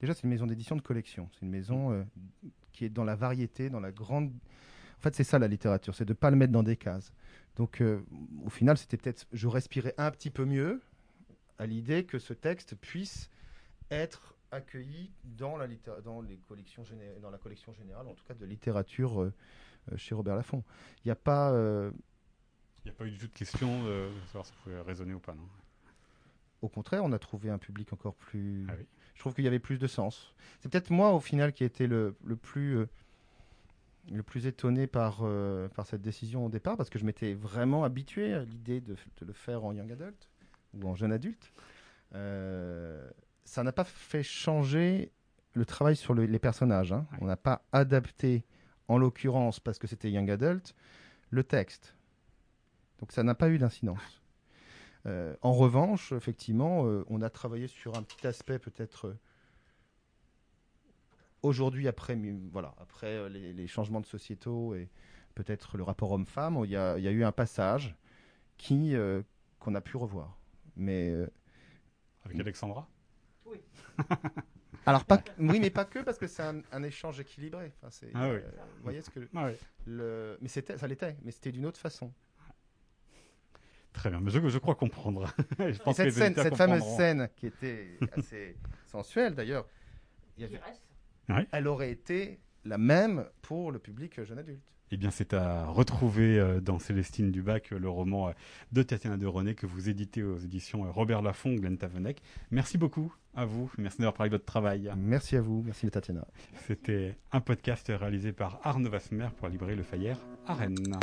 Déjà, c'est une maison d'édition de collection. C'est une maison euh, qui est dans la variété, dans la grande. En fait, c'est ça la littérature, c'est de ne pas le mettre dans des cases. Donc, euh, au final, c'était peut-être. Je respirais un petit peu mieux à l'idée que ce texte puisse être accueilli dans la, dans les collections dans la collection générale, en tout cas de littérature euh, chez Robert Laffont. Il n'y a pas. Il n'y a pas eu du tout de question de savoir si ça pouvait résonner ou pas, non? Au contraire, on a trouvé un public encore plus. Ah oui. Je trouve qu'il y avait plus de sens. C'est peut-être moi, au final, qui ai été le, le plus. euh, le plus étonné par, euh, par cette décision au départ, parce que je m'étais vraiment habitué à l'idée de, de le faire en young adult ou en jeune adulte. Euh, ça n'a pas fait changer le travail sur le- les personnages. hein. Ouais. On n'a pas adapté, en l'occurrence, parce que c'était young adult, le texte. Donc ça n'a pas eu d'incidence. Euh, en revanche, effectivement, euh, on a travaillé sur un petit aspect peut-être euh, aujourd'hui après, voilà, après euh, les, les changements de sociétaux et peut-être le rapport homme-femme, il y a, il y a eu un passage qui euh, qu'on a pu revoir. Mais euh, Avec Alexandra? Alors pas, oui, mais pas que parce que c'est un, un échange équilibré. Enfin, Ah oui. euh, vous voyez ce que Ah oui. le, mais c'était, ça l'était, mais c'était d'une autre façon. Très bien, mais je, je crois comprendre. je pense cette scène, cette fameuse scène qui était assez sensuelle d'ailleurs, elle aurait été la même pour le public jeune adulte. Eh bien, c'est à retrouver euh, dans Célestine Dubac, le roman euh, de Tatiana de René que vous éditez aux éditions euh, Robert Laffont, Glenn Tavenec. Merci beaucoup à vous. Merci d'avoir parlé de votre travail. Merci à vous, merci Tatiana. C'était un podcast réalisé par Arnaud Vasmer pour la librairie Le Fayère à Rennes.